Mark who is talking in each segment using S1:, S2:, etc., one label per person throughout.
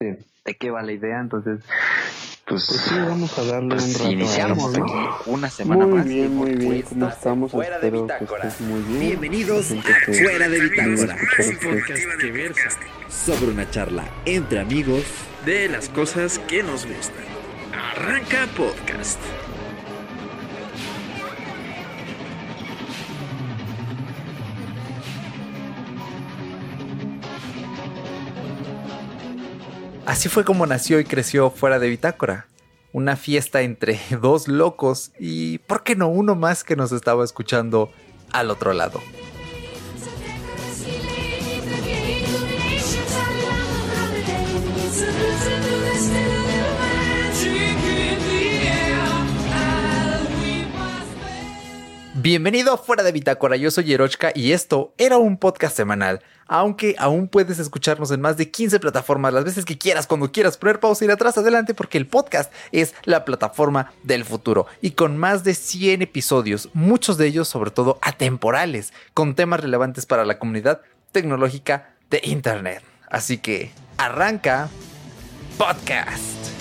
S1: de qué va la idea, entonces
S2: pues, pues, sí, vamos a darle
S1: pues
S2: un rato.
S1: Iniciamos aquí una semana
S2: muy
S1: más.
S2: Bien, muy bien, ¿cómo estamos?
S3: Fuera de
S2: Espero
S3: bitácora.
S2: muy bien.
S3: Bienvenidos a Fuera de Bitácora. que versa sobre una charla entre amigos
S4: de las cosas que nos gustan. Arranca podcast.
S5: Así fue como nació y creció fuera de Bitácora. Una fiesta entre dos locos y, ¿por qué no uno más que nos estaba escuchando al otro lado? Bienvenido a Fuera de Bitácora, yo soy Yerochka y esto era un podcast semanal, aunque aún puedes escucharnos en más de 15 plataformas las veces que quieras, cuando quieras poner pausa y ir atrás adelante porque el podcast es la plataforma del futuro y con más de 100 episodios, muchos de ellos sobre todo atemporales, con temas relevantes para la comunidad tecnológica de Internet. Así que arranca podcast.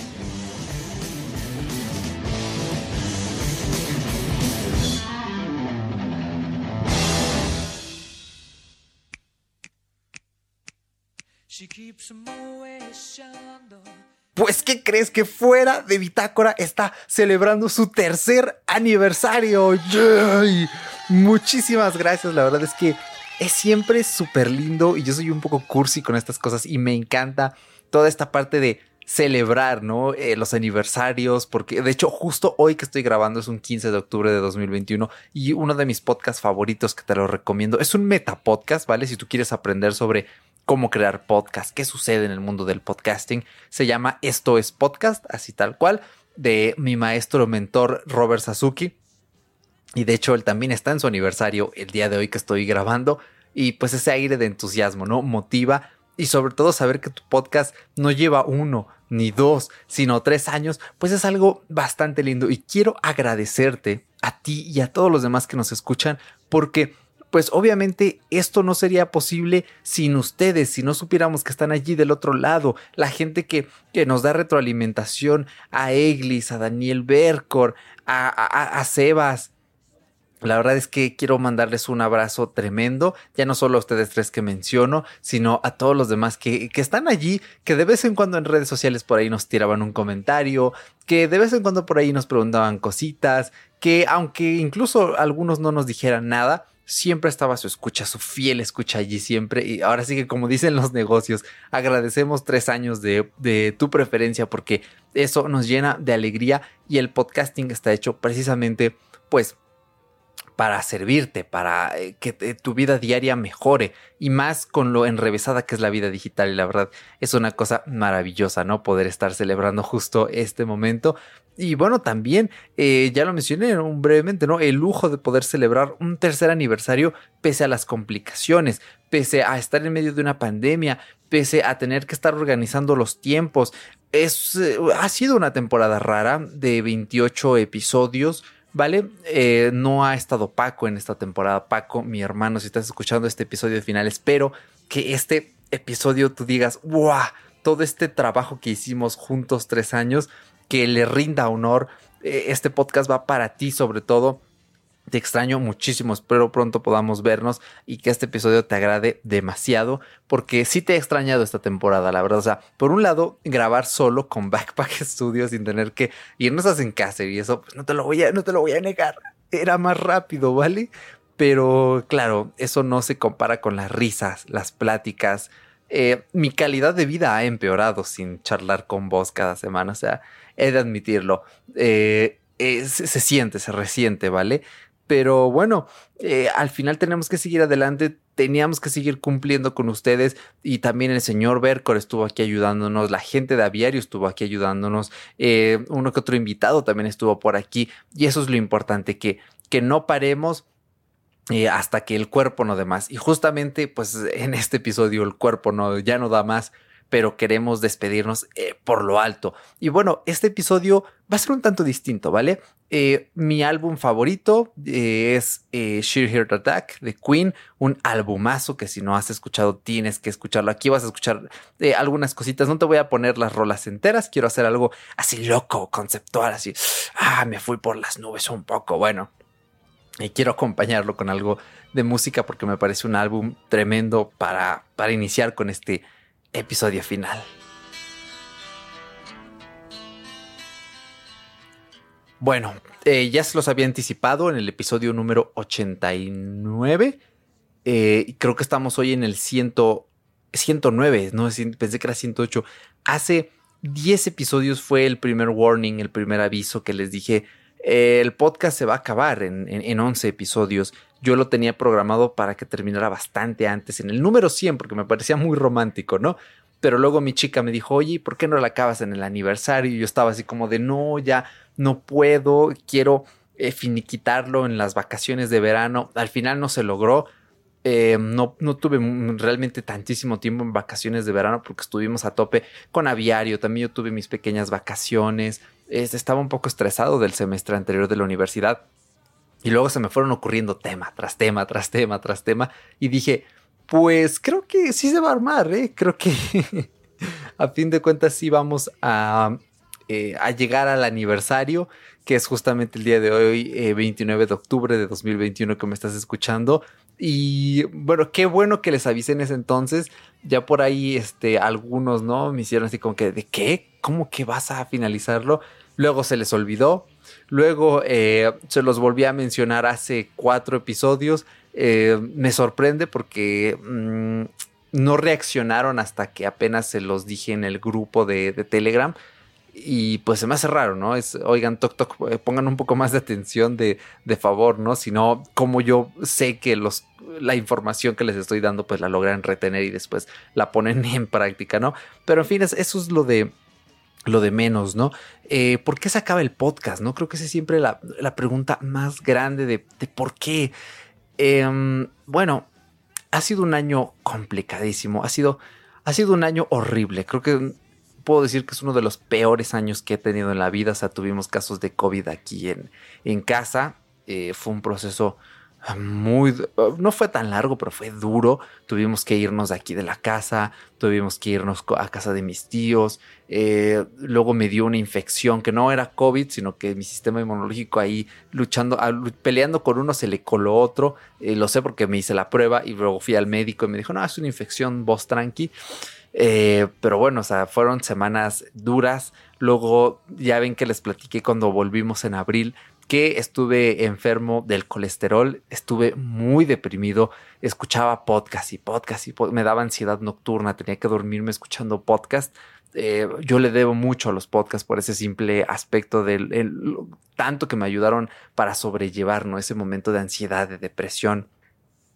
S5: Pues, ¿qué crees que fuera de Bitácora está celebrando su tercer aniversario? ¡Yay! Muchísimas gracias, la verdad es que es siempre súper lindo y yo soy un poco cursi con estas cosas y me encanta toda esta parte de celebrar, ¿no? Eh, los aniversarios, porque de hecho justo hoy que estoy grabando es un 15 de octubre de 2021 y uno de mis podcasts favoritos que te lo recomiendo es un metapodcast, ¿vale? Si tú quieres aprender sobre cómo crear podcast, qué sucede en el mundo del podcasting, se llama Esto es Podcast, así tal cual, de mi maestro mentor Robert Sasuki. Y de hecho él también está en su aniversario el día de hoy que estoy grabando y pues ese aire de entusiasmo, ¿no? Motiva y sobre todo saber que tu podcast no lleva uno ni dos, sino tres años, pues es algo bastante lindo y quiero agradecerte a ti y a todos los demás que nos escuchan porque pues obviamente esto no sería posible sin ustedes, si no supiéramos que están allí del otro lado, la gente que, que nos da retroalimentación, a Eglis, a Daniel Bercor, a, a, a Sebas, la verdad es que quiero mandarles un abrazo tremendo, ya no solo a ustedes tres que menciono, sino a todos los demás que, que, están allí, que de vez en cuando en redes sociales por ahí nos tiraban un comentario, que de vez en cuando por ahí nos preguntaban cositas, que aunque incluso algunos no nos dijeran nada, siempre estaba su escucha, su fiel escucha allí siempre. Y ahora sí que como dicen los negocios, agradecemos tres años de, de tu preferencia porque eso nos llena de alegría y el podcasting está hecho precisamente pues para servirte, para eh, que tu vida diaria mejore y más con lo enrevesada que es la vida digital y la verdad es una cosa maravillosa, ¿no? Poder estar celebrando justo este momento y bueno, también eh, ya lo mencioné brevemente, ¿no? El lujo de poder celebrar un tercer aniversario pese a las complicaciones, pese a estar en medio de una pandemia, pese a tener que estar organizando los tiempos. Es, eh, ha sido una temporada rara de 28 episodios. ¿Vale? Eh, no ha estado Paco en esta temporada. Paco, mi hermano, si estás escuchando este episodio final, espero que este episodio tú digas, ¡wow! Todo este trabajo que hicimos juntos tres años, que le rinda honor. Eh, este podcast va para ti sobre todo. Te extraño muchísimo, espero pronto podamos vernos y que este episodio te agrade demasiado, porque sí te he extrañado esta temporada, la verdad. O sea, por un lado, grabar solo con Backpack Studio sin tener que irnos a casa y eso, pues no te lo voy a, no te lo voy a negar. Era más rápido, ¿vale? Pero claro, eso no se compara con las risas, las pláticas. Eh, mi calidad de vida ha empeorado sin charlar con vos cada semana, o sea, he de admitirlo. Eh, eh, se siente, se resiente, ¿vale? Pero bueno, eh, al final tenemos que seguir adelante, teníamos que seguir cumpliendo con ustedes y también el señor Bercor estuvo aquí ayudándonos, la gente de Aviario estuvo aquí ayudándonos, eh, uno que otro invitado también estuvo por aquí y eso es lo importante, que, que no paremos. Eh, hasta que el cuerpo no dé más. Y justamente, pues en este episodio el cuerpo no, ya no da más. Pero queremos despedirnos eh, por lo alto. Y bueno, este episodio va a ser un tanto distinto, ¿vale? Eh, mi álbum favorito eh, es Sheer Heart Attack de Queen, un albumazo que si no has escuchado tienes que escucharlo. Aquí vas a escuchar algunas cositas, no te voy a poner las rolas enteras, quiero hacer algo así loco, conceptual, así, ah, me fui por las nubes un poco, bueno. Y quiero acompañarlo con algo de música porque me parece un álbum tremendo para, para iniciar con este episodio final. Bueno, eh, ya se los había anticipado en el episodio número 89. Eh, creo que estamos hoy en el 109, ¿no? Pensé que era 108. Hace 10 episodios fue el primer warning, el primer aviso que les dije. Eh, el podcast se va a acabar en, en, en 11 episodios. Yo lo tenía programado para que terminara bastante antes, en el número 100, porque me parecía muy romántico, ¿no? Pero luego mi chica me dijo, oye, ¿por qué no la acabas en el aniversario? Y yo estaba así como de, no, ya no puedo, quiero eh, finiquitarlo en las vacaciones de verano. Al final no se logró. Eh, no, no, tuve realmente tantísimo tiempo en vacaciones de verano porque estuvimos a tope con aviario. También yo tuve mis pequeñas vacaciones. estaba un poco estresado del semestre anterior de la universidad. Y luego se me fueron ocurriendo tema tras tema, tras tema, tras tema. Y dije, pues creo que sí se va a armar, ¿eh? Creo que a fin de cuentas sí vamos a, eh, a llegar al aniversario, que es justamente el día de hoy, 29 eh, de octubre de 2021 que me estás escuchando. Y bueno, qué bueno que les avisen ese entonces. Ya por ahí, este, algunos, ¿no? Me hicieron así como que, ¿de qué? ¿Cómo que vas a finalizarlo? Luego se les olvidó. Luego eh, se los volví a mencionar hace cuatro episodios. Eh, me sorprende porque mm, no reaccionaron hasta que apenas se los dije en el grupo de, Telegram. Y pues se me hace raro, ¿no? Es, oigan, toc, toc, eh, pongan un poco más de atención de, de favor, ¿no? Si no, como yo sé que los, la información que les estoy dando, pues la logran retener y después la ponen en práctica, ¿no? Pero en fin, eso es lo de, lo de menos, ¿no? Eh, ¿Por qué se acaba el podcast? No creo que esa es siempre la, pregunta más grande de, por qué. Em, bueno, ha sido un año complicadísimo, ha sido, ha sido un año horrible. Creo que puedo decir que es uno de los peores años que he tenido en la vida. O sea, tuvimos casos de COVID aquí en, en casa. Eh, fue un proceso muy, no fue tan largo, pero fue duro. Tuvimos que irnos de aquí de la casa, tuvimos que irnos a casa de mis tíos. Eh, luego me dio una infección que no era COVID, sino que mi sistema inmunológico ahí luchando, peleando con uno se le coló otro. Eh, lo sé porque me hice la prueba y luego fui al médico y me dijo, no, es una infección, vos tranqui. Eh, pero bueno, o sea, fueron semanas duras. Luego ya ven que les platiqué cuando volvimos en abril que estuve enfermo del colesterol, estuve muy deprimido, escuchaba podcast y podcast y me daba ansiedad nocturna, tenía que dormirme escuchando podcast. Eh, yo le debo mucho a los podcasts por ese simple aspecto del tanto que me ayudaron para sobrellevar ¿no? ese momento de ansiedad, de depresión.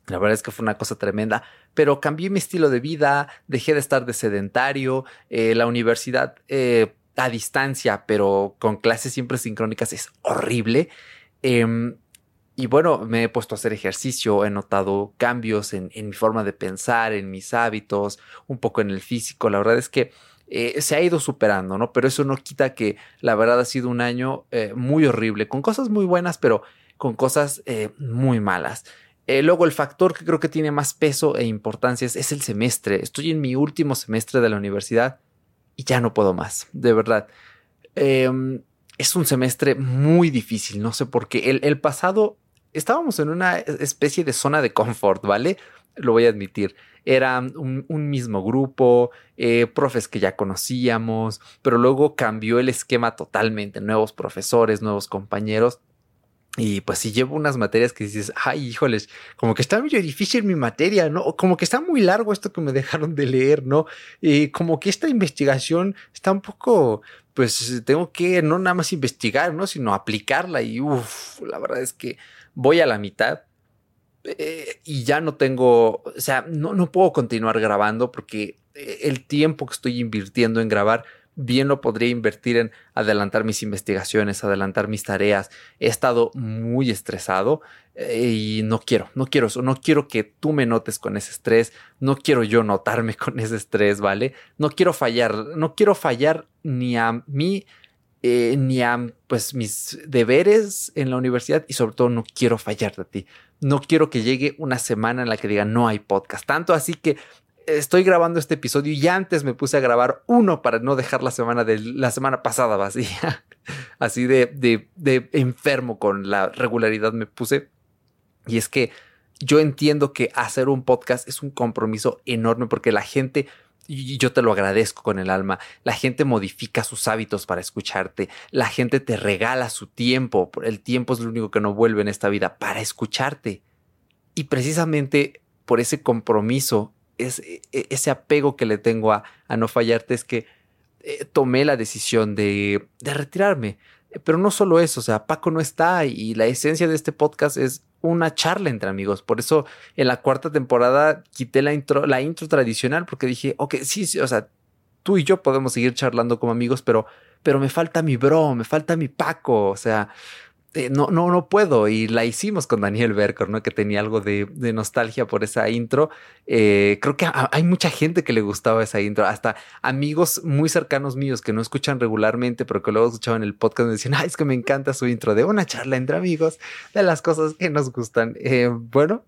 S5: La verdad es que fue una cosa tremenda, pero cambié mi estilo de vida, dejé de estar de sedentario, eh, la universidad eh, a distancia, pero con clases siempre sincrónicas es horrible. Em, y bueno, me he puesto a hacer ejercicio, he notado cambios en, mi forma de pensar, en mis hábitos, un poco en el físico. La verdad es que eh, se ha ido superando, ¿no? Pero eso no quita que la verdad ha sido un año eh, muy horrible, con cosas muy buenas, pero con cosas eh, muy malas. luego el factor que creo que tiene más peso e importancia es el semestre. Estoy en mi último semestre de la universidad y ya no puedo más, de verdad. Em, es un semestre muy difícil, no sé por qué. El, pasado estábamos en una especie de zona de confort, ¿vale? Lo voy a admitir. Era un, mismo grupo, eh, profes que ya conocíamos, pero luego cambió el esquema totalmente, nuevos profesores, nuevos compañeros. Y pues si llevo unas materias que dices, ay, híjoles, como que está muy difícil mi materia, ¿no? Como que está muy largo esto que me dejaron de leer, ¿no? Y como que esta investigación está un poco, pues tengo que no nada más investigar, ¿no? Sino aplicarla y uff, la verdad es que voy a la mitad. Eh, y ya no tengo, o sea, no, no puedo continuar grabando porque eh, el tiempo que estoy invirtiendo en grabar bien lo podría invertir en adelantar mis investigaciones, adelantar mis tareas. He estado muy estresado eh, y no quiero, no quiero eso, no quiero que tú me notes con ese estrés, no quiero yo notarme con ese estrés, ¿vale? No quiero fallar, no quiero fallar ni a mí. Eh, ni a pues mis deberes en la universidad y sobre todo no quiero fallarte a ti. No quiero que llegue una semana en la que diga no hay podcast. Tanto así que estoy grabando este episodio y antes me puse a grabar uno para no dejar la semana de la semana pasada vacía. Así de, de, enfermo con la regularidad me puse. Y es que yo entiendo que hacer un podcast es un compromiso enorme porque la gente, y yo te lo agradezco con el alma, la gente modifica sus hábitos para escucharte, la gente te regala su tiempo, el tiempo es lo único que no vuelve en esta vida, para escucharte. Y precisamente por ese compromiso es, e, e, ese apego que le tengo a, no fallarte es que eh, tomé la decisión de, retirarme. Pero no solo eso, o sea, Paco no está y la esencia de este podcast es una charla entre amigos. Por eso en la cuarta temporada quité la intro, la intro tradicional porque dije, ok, sí, sí, o sea, tú y yo podemos seguir charlando como amigos, pero, pero me falta mi bro, me falta mi Paco, o sea, eh, no, no, no puedo. Y la hicimos con Daniel Berker, ¿no? Que tenía algo de, nostalgia por esa intro. Eh, creo que hay mucha gente que le gustaba esa intro, hasta amigos muy cercanos míos que no escuchan regularmente, pero que luego escuchaban el podcast y decían, ay, es que me encanta su intro de una charla entre amigos, de las cosas que nos gustan. Eh, bueno,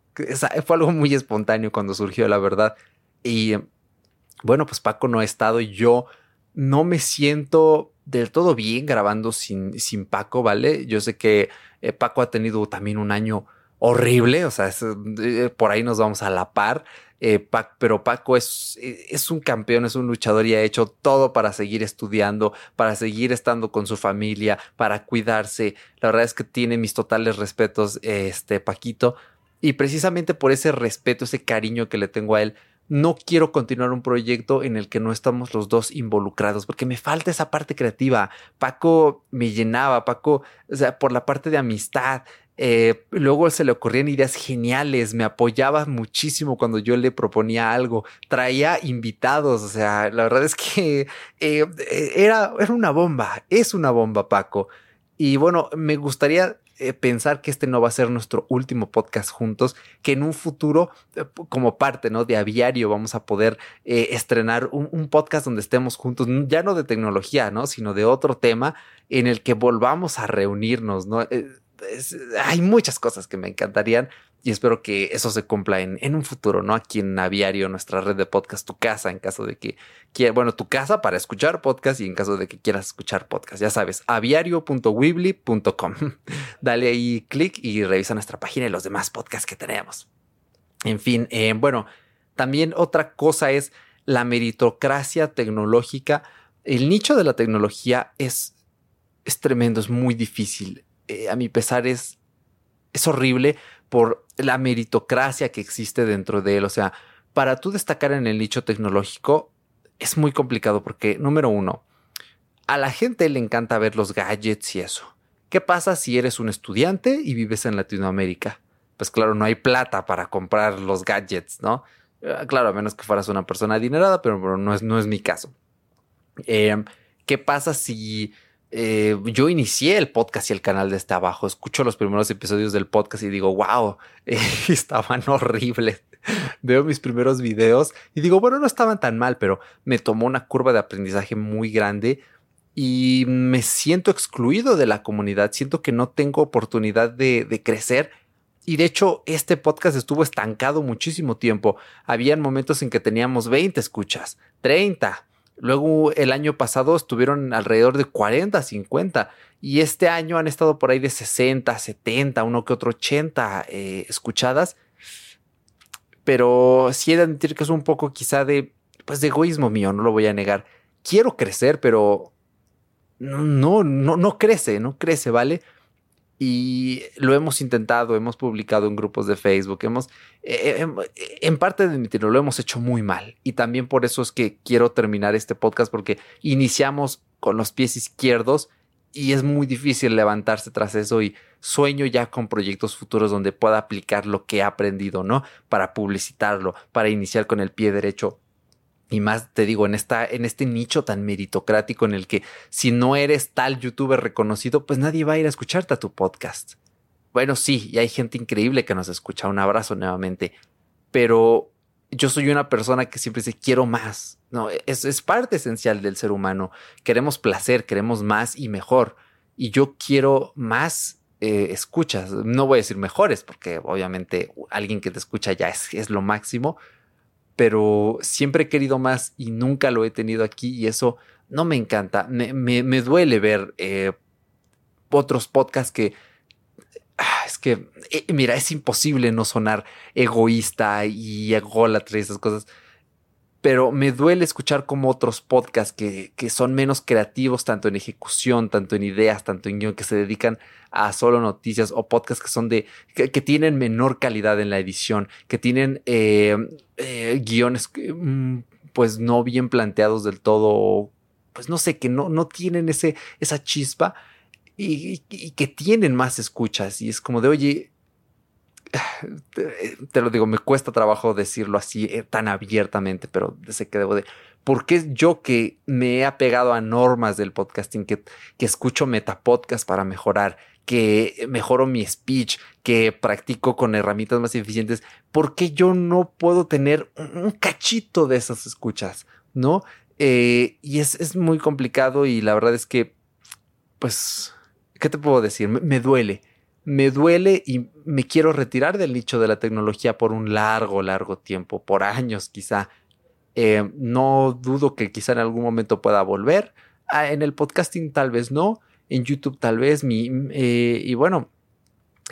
S5: fue algo muy espontáneo cuando surgió, la verdad. Y bueno, pues Paco no ha estado y yo no me siento del todo bien grabando sin, sin Paco, ¿vale? Yo sé que eh, Paco ha tenido también un año horrible, o sea, eh, por ahí nos vamos a la par, eh, pero Paco es, es un campeón, es un luchador y ha hecho todo para seguir estudiando, para seguir estando con su familia, para cuidarse. La verdad es que tiene mis totales respetos, este Paquito, y precisamente por ese respeto, ese cariño que le tengo a él, no quiero continuar un proyecto en el que no estamos los dos involucrados, porque me falta esa parte creativa. Paco me llenaba, Paco, o sea, por la parte de amistad. Eh, luego se le ocurrían ideas geniales, me apoyaba muchísimo cuando yo le proponía algo, traía invitados, o sea, la verdad es que eh, era, era una bomba, es una bomba, Paco. Y bueno, me gustaría eh, pensar que este no va a ser nuestro último podcast juntos, que en un futuro, eh, como parte ¿no? de Aviario, vamos a poder eh, estrenar un, podcast donde estemos juntos, ya no de tecnología, ¿no? sino de otro tema en el que volvamos a reunirnos. ¿no? hay muchas cosas que me encantarían y espero que eso se cumpla en, en, un futuro, ¿no? Aquí en Aviario, nuestra red de podcast, tu casa, en caso de que quiera, bueno, tu casa para escuchar podcast y en caso de que quieras escuchar podcast, ya sabes, aviario.weebly.com. Dale ahí clic y revisa nuestra página y los demás podcasts que tenemos. En fin, eh, bueno, también otra cosa es la meritocracia tecnológica. El nicho de la tecnología es, es tremendo, es muy difícil. Eh, a mi pesar es, es horrible por la meritocracia que existe dentro de él. O sea, para tú destacar en el nicho tecnológico es muy complicado porque, número uno, a la gente le encanta ver los gadgets y eso. ¿Qué pasa si eres un estudiante y vives en Latinoamérica? Pues claro, no hay plata para comprar los gadgets, ¿no? Eh, claro, a menos que fueras una persona adinerada, pero, no, es, no es mi caso. Eh, ¿Qué pasa si eh, yo inicié el podcast y el canal de este abajo. Escucho los primeros episodios del podcast y digo, wow, estaban horribles. Veo mis primeros videos y digo, bueno, no estaban tan mal, pero me tomó una curva de aprendizaje muy grande y me siento excluido de la comunidad. Siento que no tengo oportunidad de, de crecer. Y de hecho, este podcast estuvo estancado muchísimo tiempo. Habían momentos en que teníamos 20 escuchas, 30, Luego el año pasado estuvieron alrededor de 40, 50 y este año han estado por ahí de 60, 70, uno que otro 80 eh, escuchadas. Pero sí he de admitir que es un poco quizá de, pues de egoísmo mío, no lo voy a negar. Quiero crecer, pero no, no, no crece, no crece, ¿vale? Y lo hemos intentado, hemos publicado en grupos de Facebook, hemos, eh, eh, en, parte de mi tiro lo hemos hecho muy mal y también por eso es que quiero terminar este podcast porque iniciamos con los pies izquierdos y es muy difícil levantarse tras eso y sueño ya con proyectos futuros donde pueda aplicar lo que he aprendido, ¿no? Para publicitarlo, para iniciar con el pie derecho Y más te digo, en, esta, en este nicho tan meritocrático en el que si no eres tal youtuber reconocido, pues nadie va a ir a escucharte a tu podcast. Bueno, sí, y hay gente increíble que nos escucha. Un abrazo nuevamente. Pero yo soy una persona que siempre dice quiero más. No, es, es parte esencial del ser humano. Queremos placer, queremos más y mejor. Y yo quiero más eh, escuchas. No voy a decir mejores, porque obviamente alguien que te escucha ya es, es lo máximo pero siempre he querido más y nunca lo he tenido aquí y eso no me encanta. Me, me, duele ver eh, otros podcasts que... Ah, es que, eh, mira, es imposible no sonar egoísta y ególatra y esas cosas pero me duele escuchar como otros podcasts que, que, son menos creativos, tanto en ejecución, tanto en ideas, tanto en guion, que se dedican a solo noticias o podcasts que son de, que, tienen menor calidad en la edición, que tienen eh, eh, guiones mm, pues no bien planteados del todo, pues no sé, que no, no tienen ese, esa chispa y, y que tienen más escuchas y es como de, oye, te lo digo, me cuesta trabajo decirlo así eh, tan abiertamente, pero sé que debo de... Porque yo que me he apegado a normas del podcasting, que, que escucho metapodcast para mejorar, que mejoro mi speech, que practico con herramientas más eficientes, ¿por qué yo no puedo tener un cachito de esas escuchas? ¿No? Eh, y es, es, muy complicado y la verdad es que, pues, ¿qué te puedo decir? me duele me duele y me quiero retirar del nicho de la tecnología por un largo, largo tiempo, por años quizá. Eh, no dudo que quizá en algún momento pueda volver. Ah, en el podcasting tal vez no, en YouTube tal vez. Mi, eh, y bueno,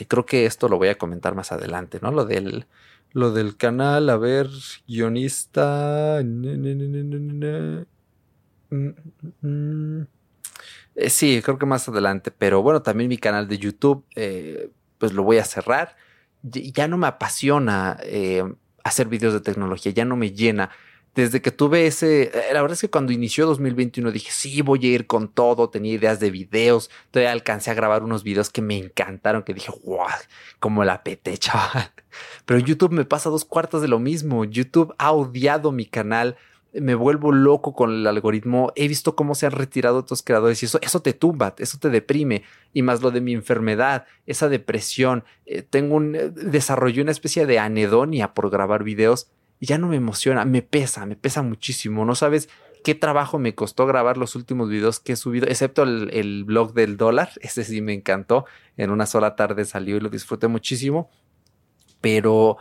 S5: creo que esto lo voy a comentar más adelante, ¿no? Lo del, lo del canal, a ver, guionista. Eh, sí, creo que más adelante, pero bueno, también mi canal de YouTube, eh, pues lo voy a cerrar. Ya no me apasiona eh, hacer videos de tecnología, ya no me llena. Desde que tuve ese, la verdad es que cuando inició 2021 dije, sí, voy a ir con todo, tenía ideas de videos, todavía alcancé a grabar unos videos que me encantaron, que dije, wow, como la pete, chaval. Pero YouTube me pasa dos cuartos de lo mismo. YouTube ha odiado mi canal me vuelvo loco con el algoritmo. He visto cómo se han retirado otros creadores y eso, eso te tumba, eso te deprime. Y más lo de mi enfermedad, esa depresión. Eh, tengo un, eh, desarrollé una especie de anedonia por grabar videos y ya no me emociona, me pesa, me pesa muchísimo. No sabes qué trabajo me costó grabar los últimos videos que he subido, excepto el, el blog del dólar. Ese sí me encantó. En una sola tarde salió y lo disfruté muchísimo. Pero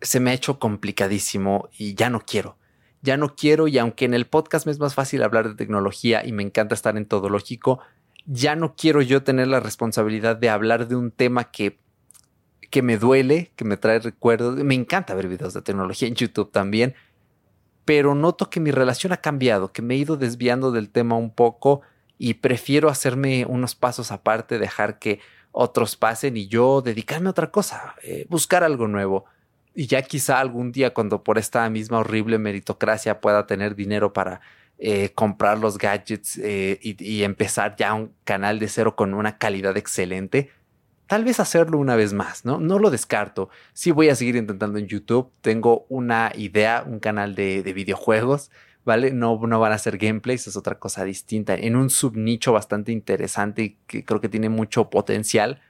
S5: se me ha hecho complicadísimo y ya no quiero ya no quiero y aunque en el podcast me es más fácil hablar de tecnología y me encanta estar en todo lógico, ya no quiero yo tener la responsabilidad de hablar de un tema que, que me duele, que me trae recuerdos. Me encanta ver videos de tecnología en YouTube también, pero noto que mi relación ha cambiado, que me he ido desviando del tema un poco y prefiero hacerme unos pasos aparte, dejar que otros pasen y yo dedicarme a otra cosa, eh, buscar algo nuevo y ya quizá algún día cuando por esta misma horrible meritocracia pueda tener dinero para eh, comprar los gadgets eh, y, empezar ya un canal de cero con una calidad excelente, tal vez hacerlo una vez más, ¿no? No lo descarto. Sí voy a seguir intentando en YouTube. Tengo una idea, un canal de, de videojuegos, ¿vale? No, no van a ser gameplays, es otra cosa distinta. En un subnicho bastante interesante y que creo que tiene mucho potencial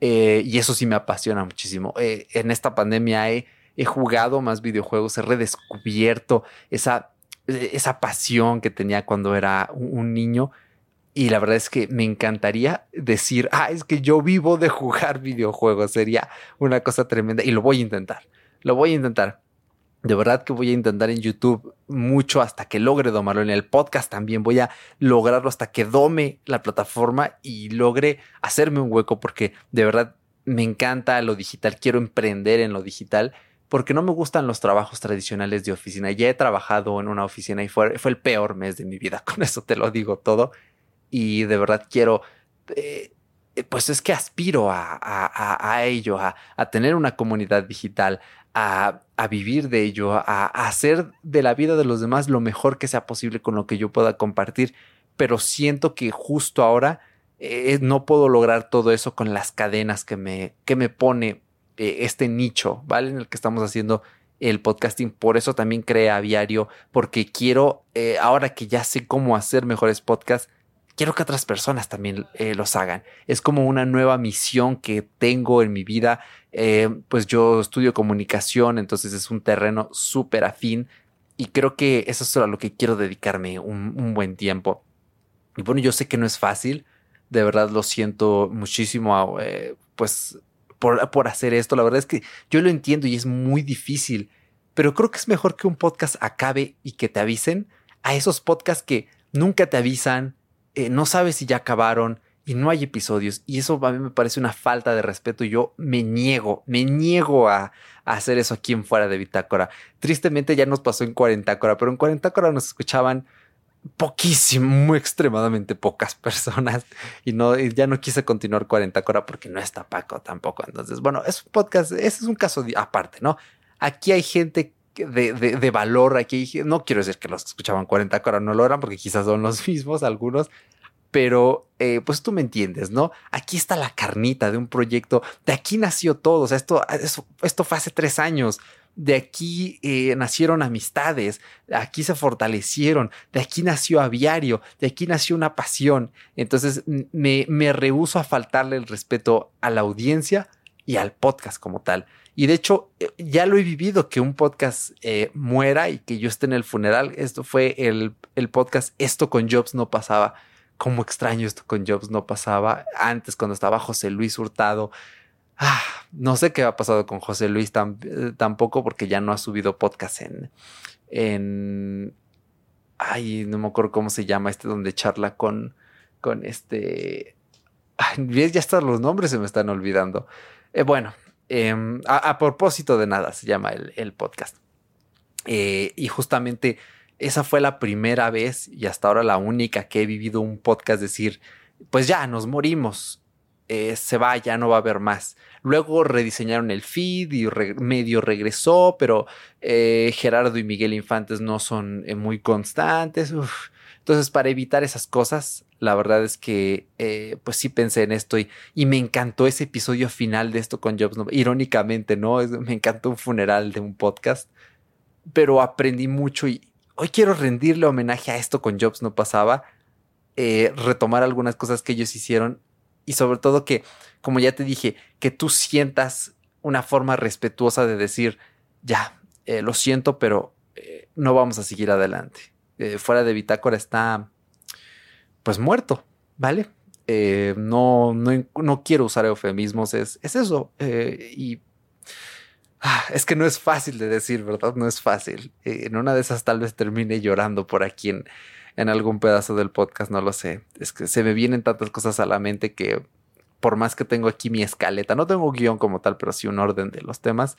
S5: eh, y eso sí me apasiona muchísimo. Eh, en esta pandemia he, jugado más videojuegos, he redescubierto esa, esa pasión que tenía cuando era un, niño. Y la verdad es que me encantaría decir, ah, es que yo vivo de jugar videojuegos. Sería una cosa tremenda y lo voy a intentar. Lo voy a intentar de verdad que voy a intentar en YouTube mucho hasta que logre domarlo. En el podcast también voy a lograrlo hasta que dome la plataforma y logre hacerme un hueco porque de verdad me encanta lo digital. Quiero emprender en lo digital porque no me gustan los trabajos tradicionales de oficina. Ya he trabajado en una oficina y fue, fue el peor mes de mi vida. Con eso te lo digo todo. Y de verdad quiero... Eh, pues es que aspiro a, ello, a, tener una comunidad digital, a, vivir de ello, a, hacer de la vida de los demás lo mejor que sea posible con lo que yo pueda compartir, pero siento que justo ahora eh, no puedo lograr todo eso con las cadenas que me, que me pone eh, este nicho, ¿vale? En el que estamos haciendo el podcasting, por eso también creé Aviario, porque quiero, eh, ahora que ya sé cómo hacer mejores podcasts, quiero que otras personas también eh, los hagan. Es como una nueva misión que tengo en mi vida. Eh, pues yo estudio comunicación, entonces es un terreno súper afín y creo que eso es a lo que quiero dedicarme un, buen tiempo. Y bueno, yo sé que no es fácil, de verdad lo siento muchísimo, eh, pues por, por hacer esto. La verdad es que yo lo entiendo y es muy difícil, pero creo que es mejor que un podcast acabe y que te avisen a esos podcasts que nunca te avisan, eh, no sabes si ya acabaron y no hay episodios. Y eso a mí me parece una falta de respeto. Y yo me niego, me niego a, hacer eso aquí en fuera de Bitácora. Tristemente ya nos pasó en Cuarentácora, pero en Cuarentácora nos escuchaban poquísimo, muy extremadamente pocas personas y no ya no quise continuar Cuarentácora porque no está Paco tampoco. Entonces, bueno, es un podcast, ese es un caso aparte, ¿no? Aquí hay gente de, de, valor aquí. No quiero decir que los escuchaban 40 horas no lo eran, porque quizás son los mismos algunos, pero eh, pues tú me entiendes, ¿no? Aquí está la carnita de un proyecto, de aquí nació todo, o sea, esto, esto fue hace tres años, de aquí eh, nacieron amistades, de aquí se fortalecieron, de aquí nació aviario, de aquí nació una pasión, entonces me, me rehuso a faltarle el respeto a la audiencia y al podcast como tal. Y de hecho, eh, ya lo he vivido que un podcast eh, muera y que yo esté en el funeral. Esto fue el, podcast Esto con Jobs no pasaba. Como extraño esto con Jobs no pasaba. Antes, cuando estaba José Luis Hurtado. Ah, no sé qué ha pasado con José Luis eh, tampoco, porque ya no ha subido podcast en, en. Ay, no me acuerdo cómo se llama este, donde charla con, con este. Ay, ya están los nombres, se me están olvidando. bueno, Em, a, propósito de nada se llama el, podcast. Eh, y justamente esa fue la primera vez y hasta ahora la única que he vivido un podcast decir, pues ya nos morimos, eh, se va, ya no va a haber más. Luego rediseñaron el feed y medio regresó, pero eh, Gerardo y Miguel Infantes no son muy constantes. Entonces, para evitar esas cosas, la verdad es que eh, pues sí pensé en esto y, me encantó ese episodio final de esto con Jobs. Irónicamente, ¿no? me encantó un funeral de un podcast, pero aprendí mucho y hoy quiero rendirle homenaje a esto con Jobs no pasaba, eh, retomar algunas cosas que ellos hicieron y sobre todo que, como ya te dije, que tú sientas una forma respetuosa de decir, ya, eh, lo siento, pero no vamos a seguir adelante. Fuera de bitácora está pues muerto, ¿vale? Eh, no, no, quiero usar eufemismos, es, es eso. Eh, y ah, es que no es fácil de decir, ¿verdad? No es fácil. en una de esas tal vez termine llorando por aquí en, en algún pedazo del podcast, no lo sé. Es que se me vienen tantas cosas a la mente que por más que tengo aquí mi escaleta, no tengo guion como tal, pero sí un orden de los temas,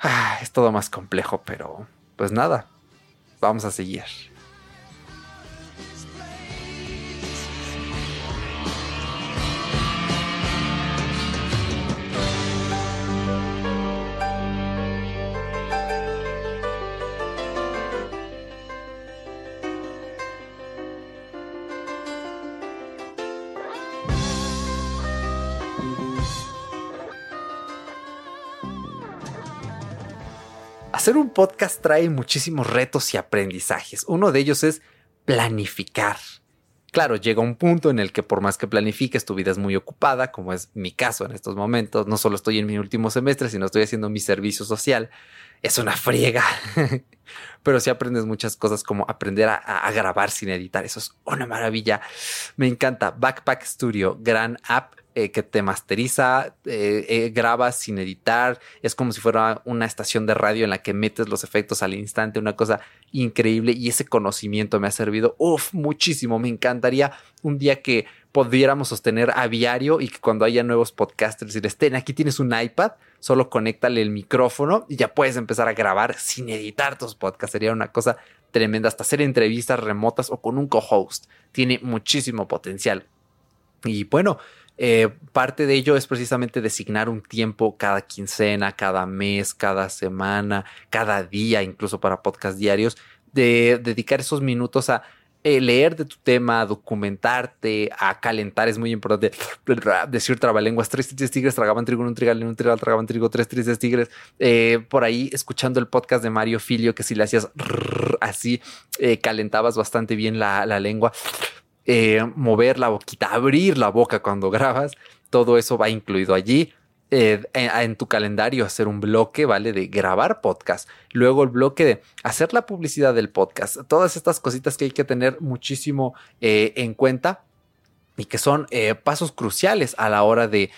S5: ah, es todo más complejo, pero pues nada, vamos a seguir. Hacer un podcast trae muchísimos retos y aprendizajes. Uno de ellos es planificar. Claro, llega un punto en el que por más que planifiques, tu vida es muy ocupada, como es mi caso en estos momentos. No solo estoy en mi último semestre, sino estoy haciendo mi servicio social. Es una friega. Pero sí aprendes muchas cosas como aprender a, grabar sin editar. Eso es una maravilla. Me encanta. Backpack Studio, gran app eh, que te masteriza, eh, eh, grabas sin editar, es como si fuera una estación de radio en la que metes los efectos al instante, una cosa increíble y ese conocimiento me ha servido, uff, muchísimo, me encantaría un día que pudiéramos sostener a diario y que cuando haya nuevos podcasters y estén aquí tienes un iPad, solo conéctale el micrófono y ya puedes empezar a grabar sin editar tus podcasts, sería una cosa tremenda, hasta hacer entrevistas remotas o con un co-host, tiene muchísimo potencial. Y bueno, eh, parte de ello es precisamente designar un tiempo cada quincena, cada mes, cada semana, cada día, incluso para podcast diarios, de dedicar esos minutos a eh, leer de tu tema, documentarte, a calentar es muy importante. Decir trabalenguas, tres tristes tigres tragaban trigo, un trigal, un trigal tragaban trigo, tres tristes tigres. Eh, por ahí escuchando el podcast de Mario Filio, que si le hacías así, eh, calentabas bastante bien la, la lengua. Mover la boquita, abrir la boca cuando grabas, todo eso va incluido allí. Eh, en, tu calendario hacer un bloque, ¿vale? De grabar podcast. Luego el bloque de hacer la publicidad del podcast. Todas estas cositas que hay que tener muchísimo eh, en cuenta y que son eh, pasos cruciales a la hora de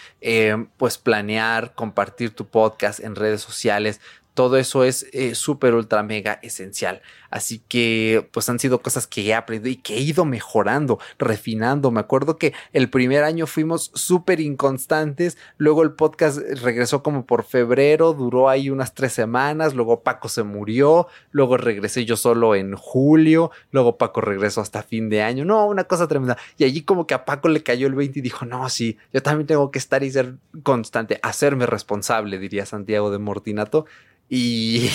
S5: pues planear, compartir tu podcast en redes sociales, todo eso es eh, súper, ultra, mega esencial. Así que, pues han sido cosas que he aprendido y que he ido mejorando, refinando. Me acuerdo que el primer año fuimos súper inconstantes. Luego el podcast regresó como por febrero, duró ahí unas tres semanas. Luego Paco se murió. Luego regresé yo solo en julio. Luego Paco regresó hasta fin de año. No, una cosa tremenda. Y allí como que a Paco le cayó el 20 y dijo, no, sí, yo también tengo que estar y ser constante, hacerme responsable, diría Santiago de Mortinato y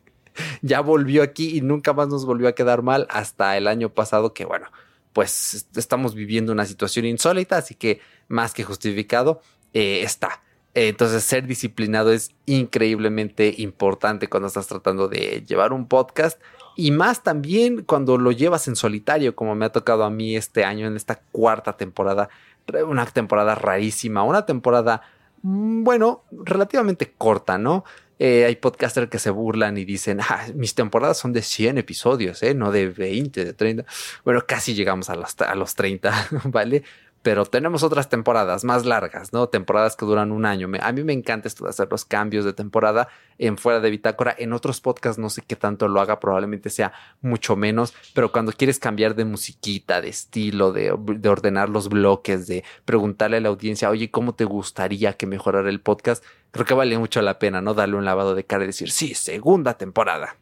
S5: ya volvió aquí y nunca más nos volvió a quedar mal hasta el año pasado que bueno, pues estamos viviendo una situación insólita, así que más que justificado eh, está. Entonces ser disciplinado es increíblemente importante cuando estás tratando de llevar un podcast y más también cuando lo llevas en solitario, como me ha tocado a mí este año en esta cuarta temporada, una temporada rarísima, una temporada, mm, bueno, relativamente corta, ¿no? Eh, hay podcasters que se burlan y dicen, ah, mis temporadas son de 100 episodios, ¿eh? no de 20, de 30. Bueno, casi llegamos a los, a los 30, ¿vale? Pero tenemos otras temporadas más largas, ¿no? Temporadas que duran un año. a mí me encanta esto de hacer los cambios de temporada en fuera de bitácora. En otros podcasts no sé qué tanto lo haga, probablemente sea mucho menos, pero cuando quieres cambiar de musiquita, de estilo, de, de ordenar los bloques, de preguntarle a la audiencia, oye, ¿cómo te gustaría que mejorara el podcast? Creo que vale mucho la pena, ¿no? Darle un lavado de cara y decir, sí, segunda temporada.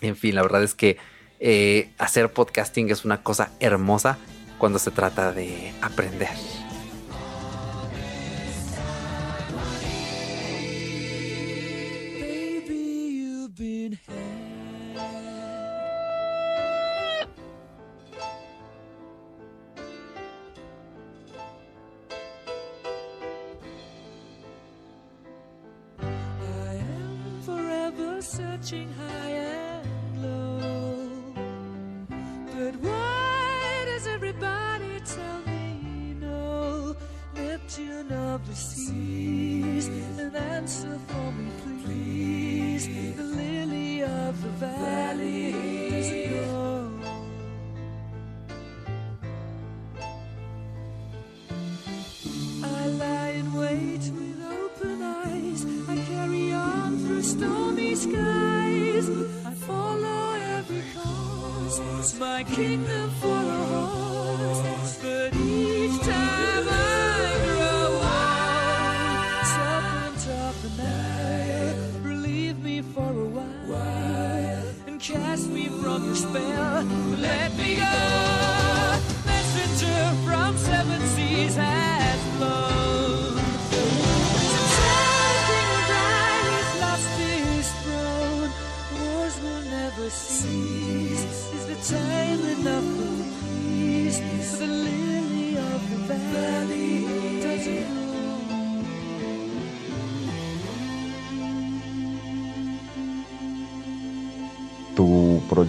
S5: En fin, la verdad es que eh, hacer podcasting es una cosa hermosa cuando se trata de aprender.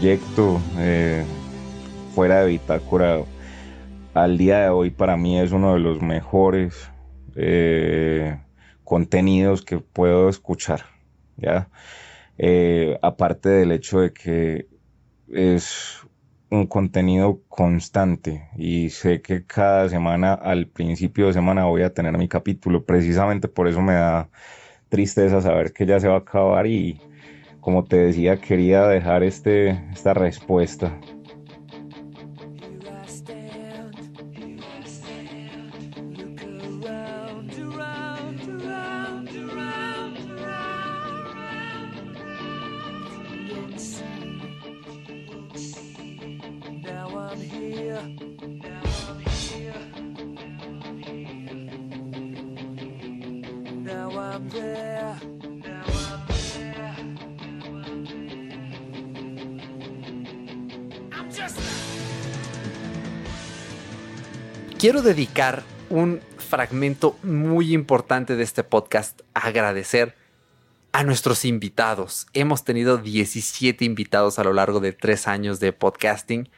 S6: Eh, fuera de Bitácora al día de hoy para mí es uno de los mejores eh, contenidos que puedo escuchar. ¿ya? Eh, aparte del hecho de que es un contenido constante y sé que cada semana al principio de semana voy a tener mi capítulo precisamente por eso me da tristeza saber que ya se va a acabar y como te decía, quería dejar este, esta respuesta.
S5: Quiero dedicar un fragmento muy importante de este podcast a agradecer a nuestros invitados. Hemos tenido 17 invitados a lo largo de tres años de podcasting.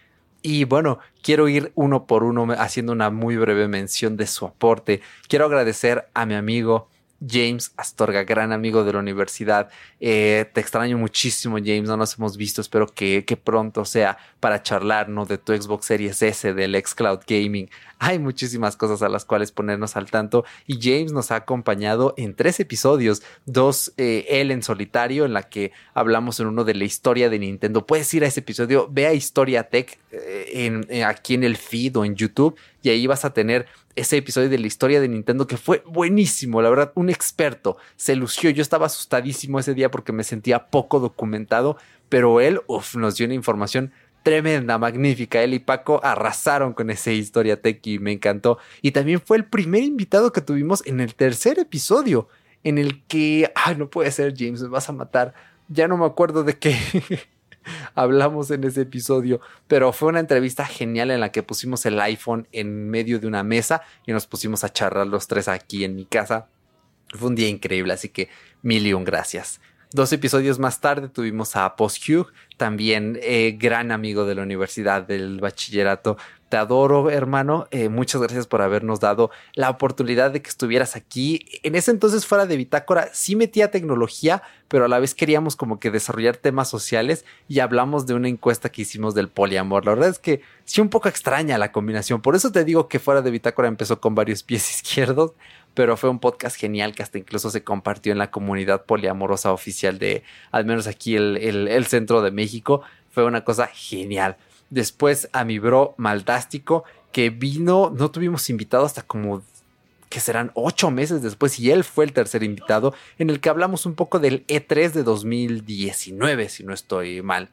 S5: Y bueno, quiero ir uno por uno haciendo una muy breve mención de su aporte. Quiero agradecer a mi amigo James Astorga, gran amigo de la universidad. Eh, te extraño muchísimo, James. No nos hemos visto. Espero que, pronto sea para charlar, ¿no? De tu Xbox Series S, del Xcloud Gaming. Hay muchísimas cosas a las cuales ponernos al tanto. Y James nos ha acompañado en tres episodios. Dos, eh, él en solitario, en la que hablamos en uno de la historia de Nintendo. Puedes ir a ese episodio, ve a Historia Tech eh, en, aquí en el feed o en YouTube. Y ahí vas a tener ese episodio de la historia de Nintendo que fue buenísimo, la verdad, un experto, se lució, yo estaba asustadísimo ese día porque me sentía poco documentado, pero él nos dio una información tremenda, magnífica. Él y Paco arrasaron con esa historia y me encantó. Y también fue el primer invitado que tuvimos en el tercer episodio, en el que, ay, no puede ser, James, me vas a matar. Ya no me acuerdo de qué. hablamos en ese episodio, pero fue una entrevista genial en la que pusimos el iPhone en medio de una mesa y nos pusimos a charlar los tres aquí en mi casa. Fue un día increíble, así que mil gracias. Dos episodios más tarde tuvimos a Post Hugh, también eh, gran amigo de la universidad del bachillerato. Te adoro, hermano. Eh, muchas gracias por habernos dado la oportunidad de que estuvieras aquí. En ese entonces, fuera de Bitácora, sí metía tecnología, pero a la vez queríamos como que desarrollar temas sociales y hablamos de una encuesta que hicimos del poliamor. La verdad es que sí, un poco extraña la combinación. Por eso te digo que fuera de Bitácora empezó con varios pies izquierdos pero fue un podcast genial que hasta incluso se compartió en la comunidad poliamorosa oficial de, al menos aquí el, el, centro de México. Fue una cosa genial. Después a mi bro Maldástico, que vino, no tuvimos invitado hasta como que serán ocho meses después y él fue el tercer invitado en el que hablamos un poco del E3 de 2019, si no estoy mal.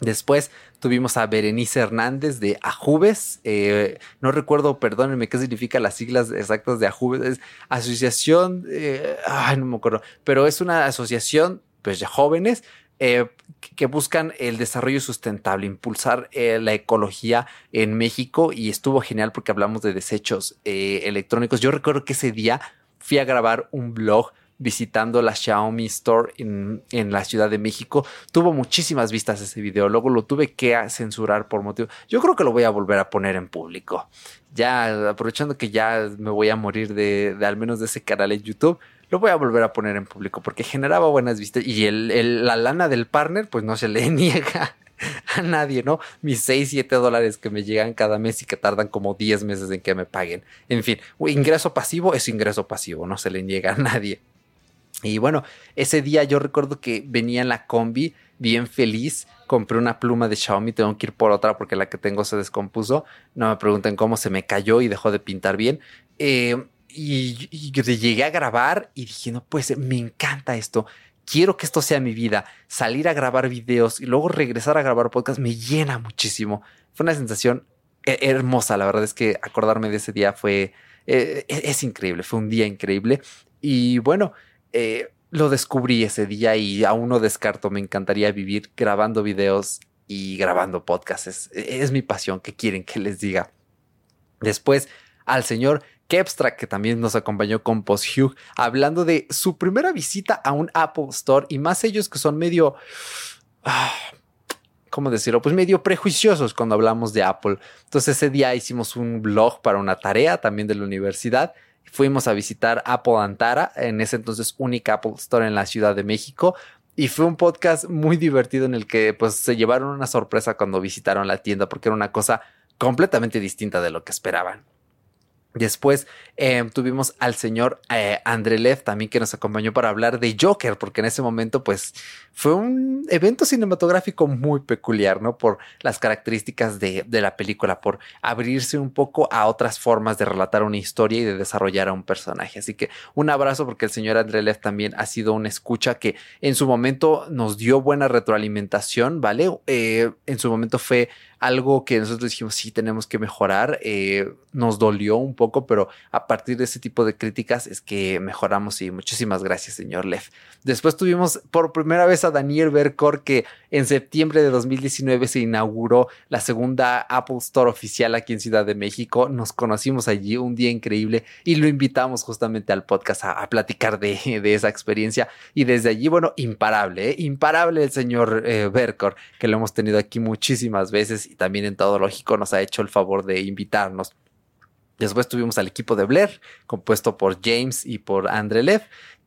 S5: Después tuvimos a Berenice Hernández de Ajubes. Eh, no recuerdo, perdónenme, qué significa las siglas exactas de Ajubes. Es Asociación, eh, ay, no me acuerdo, pero es una asociación pues, de jóvenes eh, que buscan el desarrollo sustentable, impulsar la ecología en México y estuvo genial porque hablamos de desechos electrónicos. Yo recuerdo que ese día fui a grabar un blog visitando la Xiaomi Store en, la Ciudad de México. Tuvo muchísimas vistas ese video, luego lo tuve que censurar por motivo. Yo creo que lo voy a volver a poner en público. Ya aprovechando que ya me voy a morir de, al menos de ese canal en YouTube, lo voy a volver a poner en público porque generaba buenas vistas y el, la lana del partner pues no se le niega a nadie, ¿no? Mis 6, 7 dólares que me llegan cada mes y que tardan como 10 meses en que me paguen. En fin, ingreso pasivo es ingreso pasivo, no se le niega a nadie. Y bueno, ese día yo recuerdo que venía en la combi bien feliz, compré una pluma de Xiaomi, tengo que ir por otra porque la que tengo se descompuso, no me pregunten cómo se me cayó y dejó de pintar bien. Eh, y, llegué a grabar y dije, no, pues me encanta esto, quiero que esto sea mi vida, salir a grabar videos y luego regresar a grabar podcast me llena muchísimo. Fue una sensación hermosa, la verdad es que acordarme de ese día fue, eh, es increíble, fue un día increíble. Y bueno, eh, lo descubrí ese día y aún no descarto, me encantaría vivir grabando videos y grabando podcasts. Es, mi pasión, ¿qué quieren que les diga? Después al señor Kepstra, que también nos acompañó con Post Hugh, hablando de su primera visita a un Apple Store y más ellos que son medio... Ah, ¿Cómo decirlo? Pues medio prejuiciosos cuando hablamos de Apple. Entonces ese día hicimos un blog para una tarea también de la universidad fuimos a visitar Apple Antara, en ese entonces única Apple Store en la Ciudad de México. Y fue un podcast muy divertido en el que pues se llevaron una sorpresa cuando visitaron la tienda porque era una cosa completamente distinta de lo que esperaban. Después em, tuvimos al señor eh, Andrelev también que nos acompañó para hablar de Joker, porque en ese momento pues fue un evento cinematográfico muy peculiar, ¿no? Por las características de, de, la película, por abrirse un poco a otras formas de relatar una historia y de desarrollar a un personaje. Así que un abrazo porque el señor Andrelev también ha sido una escucha que en su momento nos dio buena retroalimentación, ¿vale? Eh, en su momento fue algo que nosotros dijimos, sí, tenemos que mejorar. Eh, nos dolió un poco, pero a partir de ese tipo de críticas es que mejoramos y muchísimas gracias, señor Lev. Después tuvimos por primera vez a Daniel Bercor, que en septiembre de 2019 se inauguró la segunda Apple Store oficial aquí en Ciudad de México. Nos conocimos allí un día increíble y lo invitamos justamente al podcast a, platicar de, esa experiencia. Y desde allí, bueno, imparable, ¿eh? imparable el señor eh, Bercor, que lo hemos tenido aquí muchísimas veces y también en todo lógico nos ha hecho el favor de invitarnos. Después tuvimos al equipo de Blair, compuesto por James y por Andre Lev,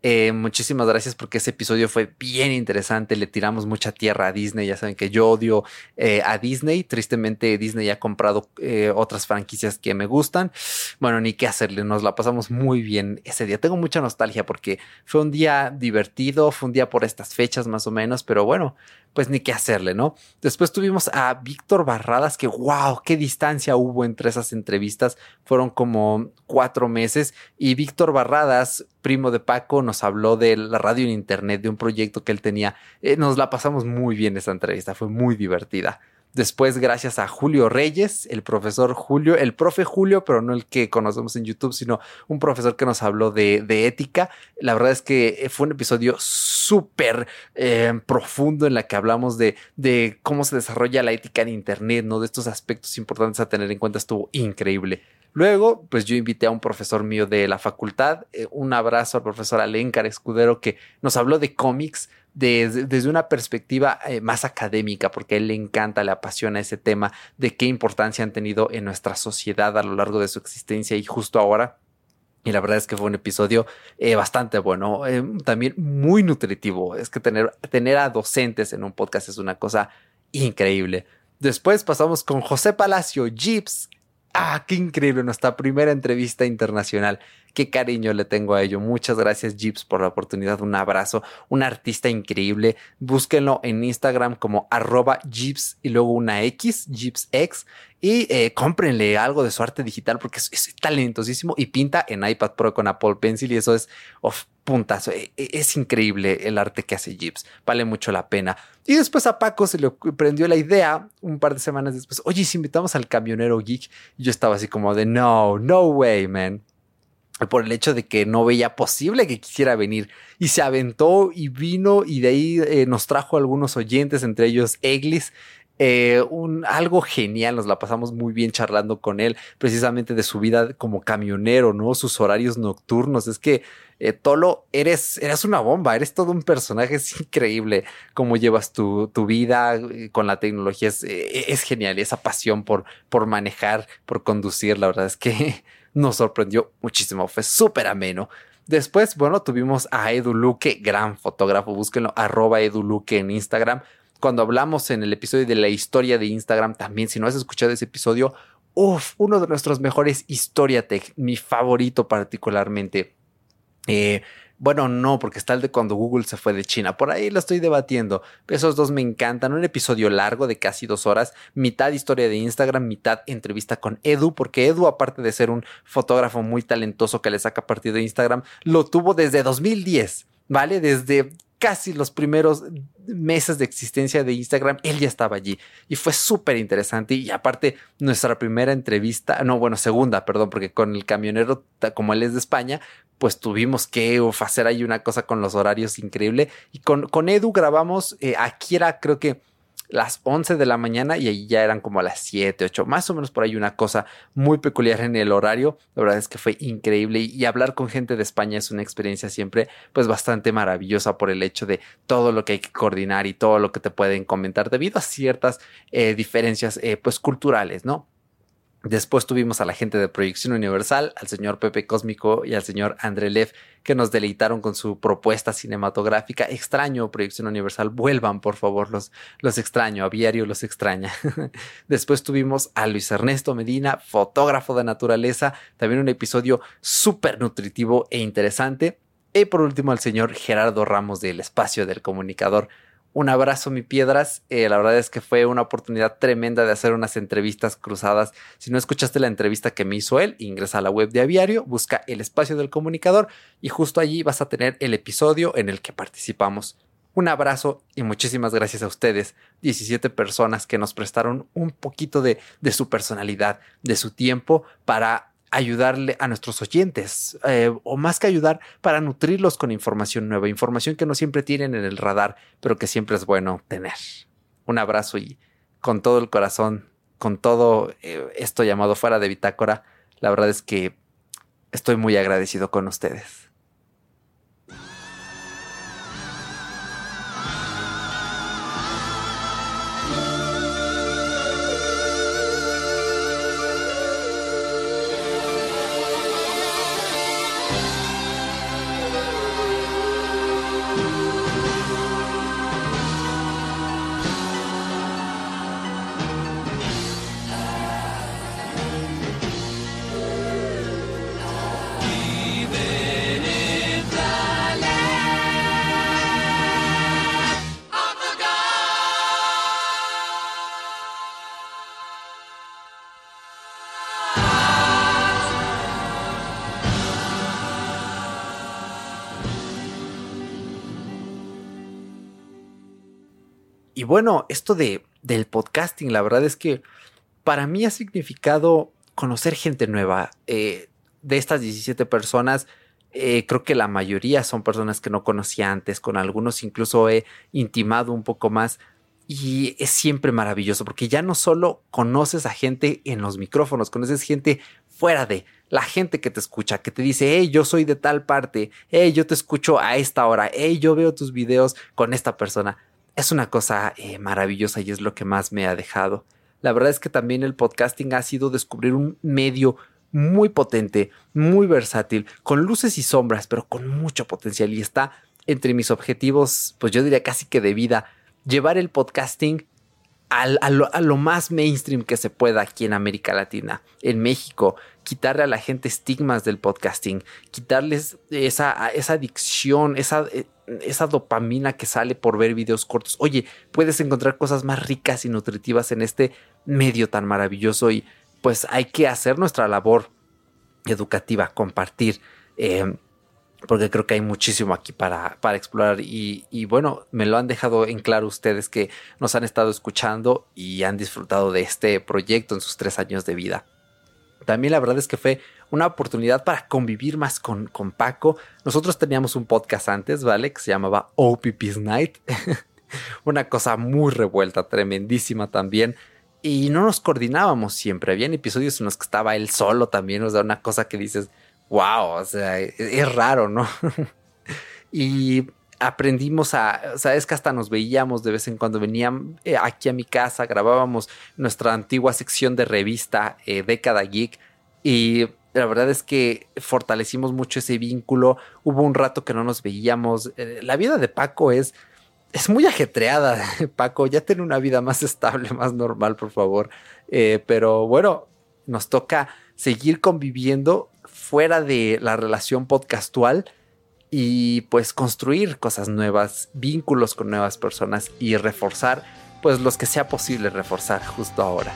S5: eh, muchísimas gracias porque ese episodio fue bien interesante. Le tiramos mucha tierra a Disney. Ya saben que yo odio eh, a Disney. Tristemente, Disney ha comprado eh, otras franquicias que me gustan. Bueno, ni qué hacerle. Nos la pasamos muy bien ese día. Tengo mucha nostalgia porque fue un día divertido. Fue un día por estas fechas más o menos. Pero bueno, pues ni qué hacerle, ¿no? Después tuvimos a Víctor Barradas, que wow, qué distancia hubo entre esas entrevistas. Fueron como cuatro meses. Y Víctor Barradas, primo de Paco, nos habló de la radio en internet, de un proyecto que él tenía. Eh, nos la pasamos muy bien esa entrevista, fue muy divertida. Después, gracias a Julio Reyes, el profesor Julio, el profe Julio, pero no el que conocemos en YouTube, sino un profesor que nos habló de, ética. La verdad es que fue un episodio súper eh, profundo en la que hablamos de, de cómo se desarrolla la ética en Internet, ¿no? De estos aspectos importantes a tener en cuenta. Estuvo increíble. Luego, pues yo invité a un profesor mío de la facultad, eh, un abrazo al profesor Alencar Escudero, que nos habló de cómics desde, una perspectiva eh, más académica, porque a él le encanta, le apasiona ese tema de qué importancia han tenido en nuestra sociedad a lo largo de su existencia y justo ahora. Y la verdad es que fue un episodio eh, bastante bueno, también muy nutritivo. Es que tener, tener a docentes en un podcast es una cosa increíble. Después pasamos con José Palacio Gibbs, Ah, qué increíble nuestra primera entrevista internacional. Qué cariño le tengo a ello. Muchas gracias, Jeeps, por la oportunidad. Un abrazo. Un artista increíble. Búsquenlo en Instagram como arroba Jeeps y luego una X, JeepsX. Y eh, cómprenle algo de su arte digital porque es, talentosísimo y pinta en iPad Pro con Apple Pencil y eso es puntazo. E, e, es, increíble el arte que hace Jeeps. Vale mucho la pena. Y después a Paco se le prendió la idea un par de semanas después. Oye, si invitamos al camionero geek. Y yo estaba así como de no, no way, man por el hecho de que no veía posible que quisiera venir y se aventó y vino y de ahí eh, nos trajo algunos oyentes, entre ellos Eglis. Eh, un, algo genial, nos la pasamos muy bien charlando con él, precisamente de su vida como camionero, ¿no? Sus horarios nocturnos. Es que eh, Tolo, eres, eres una bomba, eres todo un personaje, es increíble cómo llevas tu, tu vida con la tecnología, es, es genial, esa pasión por, por manejar, por conducir, la verdad es que nos sorprendió muchísimo, fue súper ameno. Después, bueno, tuvimos a Edu Luque, gran fotógrafo, búsquenlo, arroba Edu Luque en Instagram. Cuando hablamos en el episodio de la historia de Instagram, también, si no has escuchado ese episodio, uff, uno de nuestros mejores Historia Tech, mi favorito particularmente. Eh, bueno, no, porque está el de cuando Google se fue de China. Por ahí lo estoy debatiendo. Esos dos me encantan. Un episodio largo de casi dos horas. Mitad historia de Instagram, mitad entrevista con Edu. Porque Edu, aparte de ser un fotógrafo muy talentoso que le saca partido de Instagram, lo tuvo desde 2010. ¿Vale? Desde casi los primeros meses de existencia de Instagram, él ya estaba allí y fue súper interesante. Y aparte, nuestra primera entrevista, no, bueno, segunda, perdón, porque con el camionero, como él es de España, pues tuvimos que hacer ahí una cosa con los horarios increíble. Y con, con Edu grabamos, eh, aquí era creo que las 11 de la mañana y ahí ya eran como las 7, 8, más o menos por ahí una cosa muy peculiar en el horario. La verdad es que fue increíble y, hablar con gente de España es una experiencia siempre pues bastante maravillosa por el hecho de todo lo que hay que coordinar y todo lo que te pueden comentar debido a ciertas eh, diferencias eh, pues culturales, ¿no? Después tuvimos a la gente de Proyección Universal, al señor Pepe Cósmico y al señor André Lev, que nos deleitaron con su propuesta cinematográfica. Extraño Proyección Universal, vuelvan por favor, los, los extraño, Aviario los extraña. Después tuvimos a Luis Ernesto Medina, fotógrafo de naturaleza, también un episodio súper nutritivo e interesante. Y por último al señor Gerardo Ramos del Espacio del Comunicador, un abrazo, mi piedras. Eh, la verdad es que fue una oportunidad tremenda de hacer unas entrevistas cruzadas. Si no escuchaste la entrevista que me hizo él, ingresa a la web de Aviario, busca el espacio del comunicador y justo allí vas a tener el episodio en el que participamos. Un abrazo y muchísimas gracias a ustedes, 17 personas que nos prestaron un poquito de, de su personalidad, de su tiempo para ayudarle a nuestros oyentes, eh, o más que ayudar, para nutrirlos con información nueva, información que no siempre tienen en el radar, pero que siempre es bueno tener. Un abrazo y con todo el corazón, con todo eh, esto llamado fuera de bitácora, la verdad es que estoy muy agradecido con ustedes. Bueno, esto de, del podcasting, la verdad es que para mí ha significado conocer gente nueva. Eh, de estas 17 personas, eh, creo que la mayoría son personas que no conocía antes, con algunos incluso he intimado un poco más. Y es siempre maravilloso porque ya no solo conoces a gente en los micrófonos, conoces gente fuera de la gente que te escucha, que te dice, hey, yo soy de tal parte, hey, yo te escucho a esta hora, hey, yo veo tus videos con esta persona es una cosa eh, maravillosa y es lo que más me ha dejado. La verdad es que también el podcasting ha sido descubrir un medio muy potente, muy versátil, con luces y sombras, pero con mucho potencial y está entre mis objetivos, pues yo diría casi que de vida, llevar el podcasting a, lo, más mainstream que se pueda aquí en América Latina, en México, quitarle a la gente estigmas del podcasting, quitarles esa, adicción, esa, eh, esa dopamina que sale por ver videos cortos. Oye, puedes encontrar cosas más ricas y nutritivas en este medio tan maravilloso y pues hay que hacer nuestra labor educativa, compartir. Eh, porque creo que hay muchísimo aquí para, para explorar y, y, bueno, me lo han dejado en claro ustedes que nos han estado escuchando y han disfrutado de este proyecto en sus tres años de vida. También la verdad es que fue una oportunidad para convivir más con, con Paco. Nosotros teníamos un podcast antes, ¿vale? Que se llamaba OPP's Night. una cosa muy revuelta, tremendísima también. Y no nos coordinábamos siempre. Habían episodios en los que estaba él solo también. O sea, una cosa que dices, wow, o sea, e-, es, raro, ¿no? y aprendimos a, o sea, es que hasta nos veíamos de vez en cuando, venían eh, aquí a mi casa, grabábamos nuestra antigua sección de revista eh, Década Geek y la verdad es que fortalecimos mucho ese vínculo, hubo un rato que no nos veíamos, eh, la vida de Paco es... Es muy ajetreada, Paco. Ya tiene una vida más estable, más normal, por favor. pero bueno, nos toca seguir conviviendo fuera de la relación podcastual y pues construir cosas nuevas, vínculos con nuevas personas y reforzar pues los que sea posible reforzar justo ahora.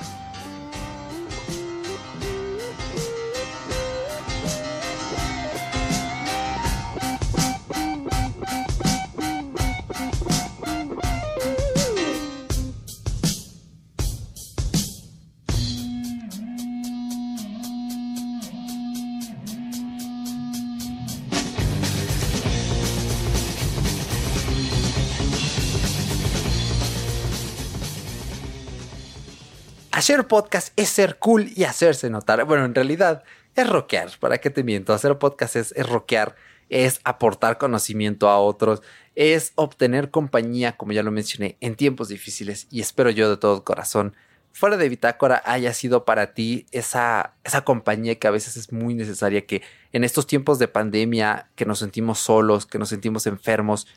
S5: Hacer podcast es ser cool y hacerse notar. Bueno, en realidad es rockear. ¿Para qué te miento? Hacer podcast es, es rockear, es aportar conocimiento a otros, es obtener compañía, como ya lo mencioné, en tiempos difíciles. Y espero yo de todo corazón, fuera de Bitácora, haya sido para ti esa, esa compañía que a veces es muy necesaria, que en estos tiempos de pandemia, que nos sentimos solos, que nos sentimos enfermos,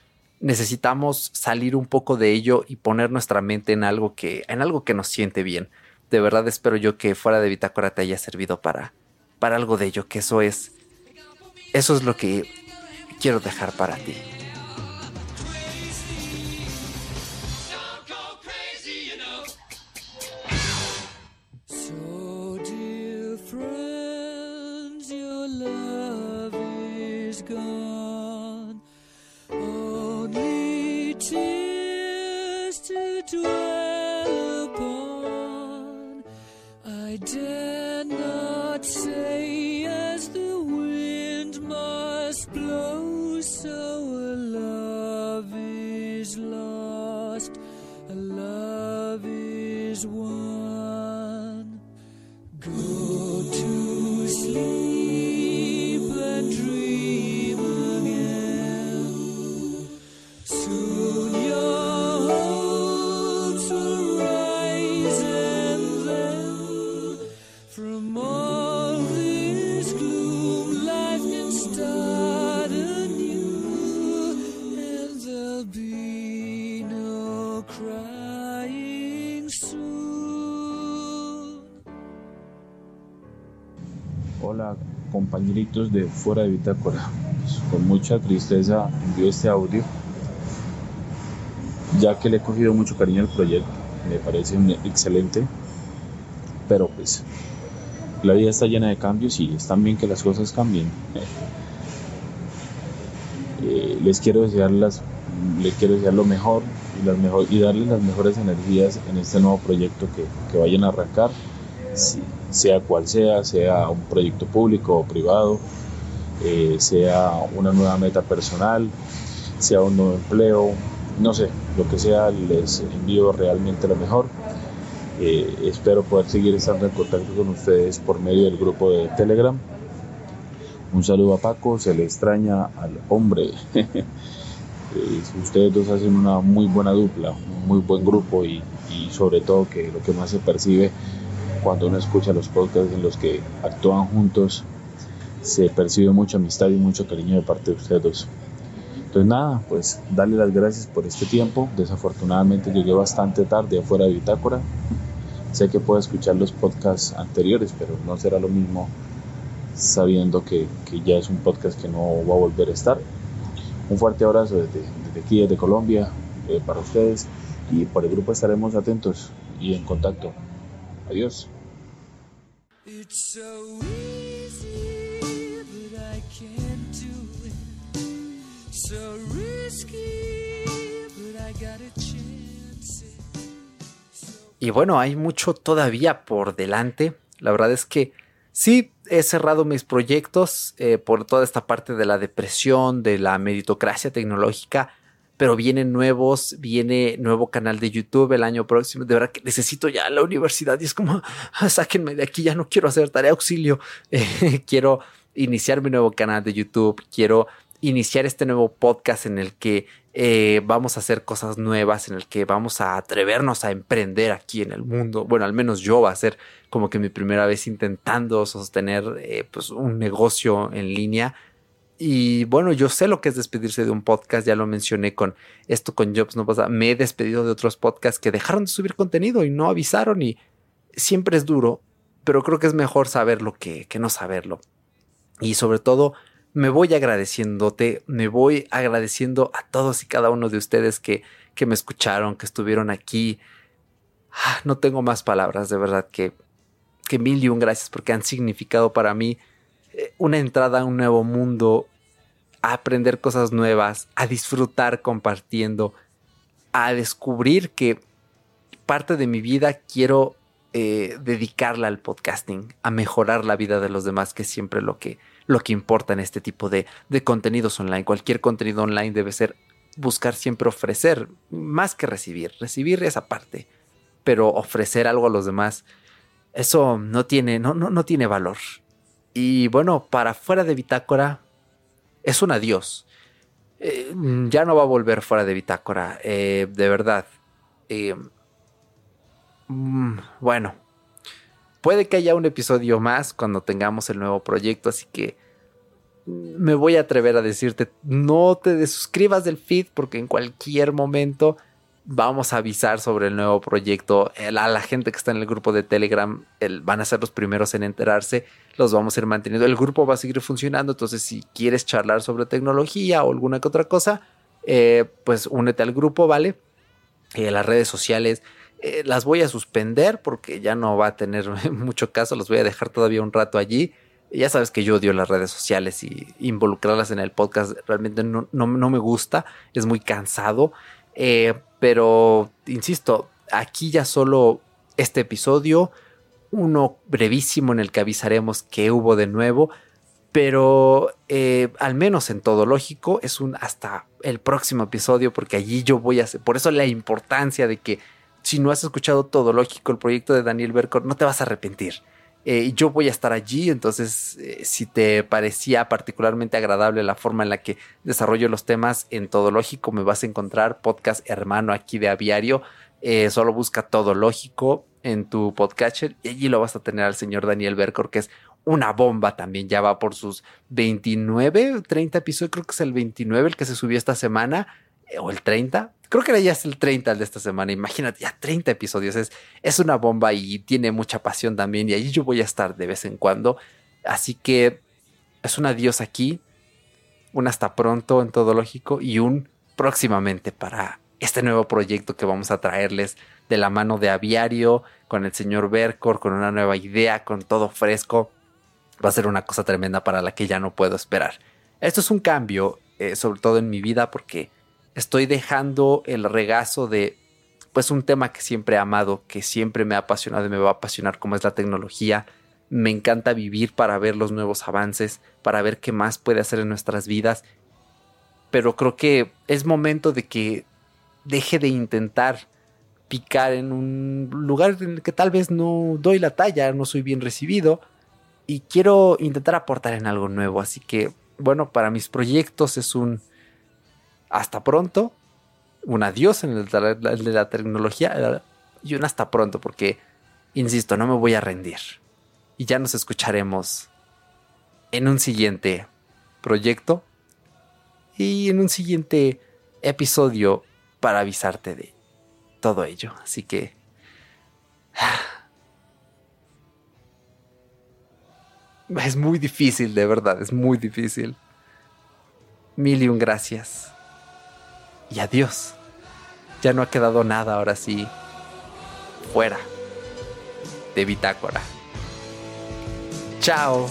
S5: necesitamos salir un poco de ello y poner nuestra mente en algo que, en algo que nos siente bien de verdad espero yo que fuera de Bitácora te haya servido para, para algo de ello, que eso es, eso es lo que quiero dejar para ti.
S7: Hola is one. Go to sleep. De Fuera de Bitácora. Pues, con mucha tristeza envío este audio, ya que le he cogido mucho cariño al proyecto. Me parece excelente, pero pues la vida está llena de cambios y es también que las cosas cambien. Eh, les quiero desear las, les quiero desear lo mejor y, las mejor, y darles las mejores energías en este nuevo proyecto que, que vayan a arrancar sea cual sea, sea un proyecto público o privado, eh, sea una nueva meta personal, sea un nuevo empleo, no sé, lo que sea, les envío realmente lo mejor. Eh, espero poder seguir estando en contacto con ustedes por medio del grupo de Telegram. Un saludo a Paco, se le extraña al hombre. Eh, ustedes dos hacen una muy buena dupla, un muy buen grupo y, y sobre todo que lo que más se percibe cuando uno escucha los podcasts en los que actúan juntos, se percibe mucha amistad y mucho cariño de parte de ustedes dos. Entonces nada, pues darle las gracias por este tiempo. Desafortunadamente llegué bastante tarde afuera de Bitácora. Sé que puedo escuchar los podcasts anteriores, pero no será lo mismo sabiendo que, que ya es un podcast que no va a volver a estar. Un fuerte abrazo desde, desde aquí, desde Colombia, eh, para ustedes. Y por el grupo estaremos atentos y en contacto. Adiós.
S5: Y bueno, hay mucho todavía por delante. La verdad es que sí he cerrado mis proyectos eh, por toda esta parte de la depresión, de la meritocracia tecnológica pero vienen nuevos, viene nuevo canal de YouTube el año próximo. De verdad que necesito ya la universidad y es como, ah, sáquenme de aquí, ya no quiero hacer tarea auxilio. Eh, quiero iniciar mi nuevo canal de YouTube, quiero iniciar este nuevo podcast en el que eh, vamos a hacer cosas nuevas, en el que vamos a atrevernos a emprender aquí en el mundo. Bueno, al menos yo va a ser como que mi primera vez intentando sostener eh, pues un negocio en línea y bueno, yo sé lo que es despedirse de un podcast, ya lo mencioné con esto con Jobs, no pasa, me he despedido de otros podcasts que dejaron de subir contenido y no avisaron y siempre es duro, pero creo que es mejor saberlo que, que no saberlo. Y sobre todo, me voy agradeciéndote, me voy agradeciendo a todos y cada uno de ustedes que, que me escucharon, que estuvieron aquí. Ah, no tengo más palabras, de verdad que, que mil y un gracias porque han significado para mí una entrada a un nuevo mundo, a aprender cosas nuevas, a disfrutar compartiendo, a descubrir que parte de mi vida quiero eh, dedicarla al podcasting, a mejorar la vida de los demás, que es siempre lo que, lo que importa en este tipo de, de contenidos online. Cualquier contenido online debe ser buscar siempre ofrecer, más que recibir. Recibir esa parte, pero ofrecer algo a los demás, eso no tiene, no, no, no tiene valor. Y bueno, para fuera de bitácora es un adiós. Eh, ya no va a volver fuera de bitácora, eh, de verdad. Eh, mm, bueno, puede que haya un episodio más cuando tengamos el nuevo proyecto, así que me voy a atrever a decirte, no te desuscribas del feed porque en cualquier momento vamos a avisar sobre el nuevo proyecto. a la gente que está en el grupo de Telegram van a ser los primeros en enterarse. Los vamos a ir manteniendo. El grupo va a seguir funcionando. Entonces, si quieres charlar sobre tecnología o alguna que otra cosa, eh, pues únete al grupo, ¿vale? Eh, las redes sociales eh, las voy a suspender porque ya no va a tener mucho caso. Los voy a dejar todavía un rato allí. Ya sabes que yo odio las redes sociales y involucrarlas en el podcast realmente no, no, no me gusta. Es muy cansado. Eh, pero, insisto, aquí ya solo este episodio, uno brevísimo en el que avisaremos que hubo de nuevo, pero eh, al menos en todo lógico es un hasta el próximo episodio porque allí yo voy a hacer, por eso la importancia de que si no has escuchado todo lógico el proyecto de Daniel Bercor no te vas a arrepentir. Eh, yo voy a estar allí, entonces eh, si te parecía particularmente agradable la forma en la que desarrollo los temas en Todo Lógico, me vas a encontrar podcast hermano aquí de Aviario. Eh, solo busca Todo Lógico en tu podcatcher y allí lo vas a tener al señor Daniel Bercor, que es una bomba también, ya va por sus 29, 30 episodios, creo que es el 29 el que se subió esta semana, o el 30, Creo que ya el 30 de esta semana. Imagínate, ya 30 episodios. Es, es una bomba y tiene mucha pasión también. Y ahí yo voy a estar de vez en cuando. Así que es un adiós aquí, un hasta pronto en todo lógico y un próximamente para este nuevo proyecto que vamos a traerles de la mano de Aviario, con el señor Bercor, con una nueva idea, con todo fresco. Va a ser una cosa tremenda para la que ya no puedo esperar. Esto es un cambio, eh, sobre todo en mi vida, porque estoy dejando el regazo de pues un tema que siempre he amado, que siempre me ha apasionado y me va a apasionar como es la tecnología. Me encanta vivir para ver los nuevos avances, para ver qué más puede hacer en nuestras vidas. Pero creo que es momento de que deje de intentar picar en un lugar en el que tal vez no doy la talla, no soy bien recibido y quiero intentar aportar en algo nuevo. Así que, bueno, para mis proyectos es un hasta pronto un adiós en el de la tecnología y un hasta pronto, porque, insisto, no me voy a rendir. Y ya nos escucharemos en un siguiente proyecto y en un siguiente episodio para avisarte de todo ello. Así que... Es muy difícil, de verdad, es muy difícil. Mil y un gracias y adiós. Ya no ha quedado nada ahora sí fuera de bitácora. Chao.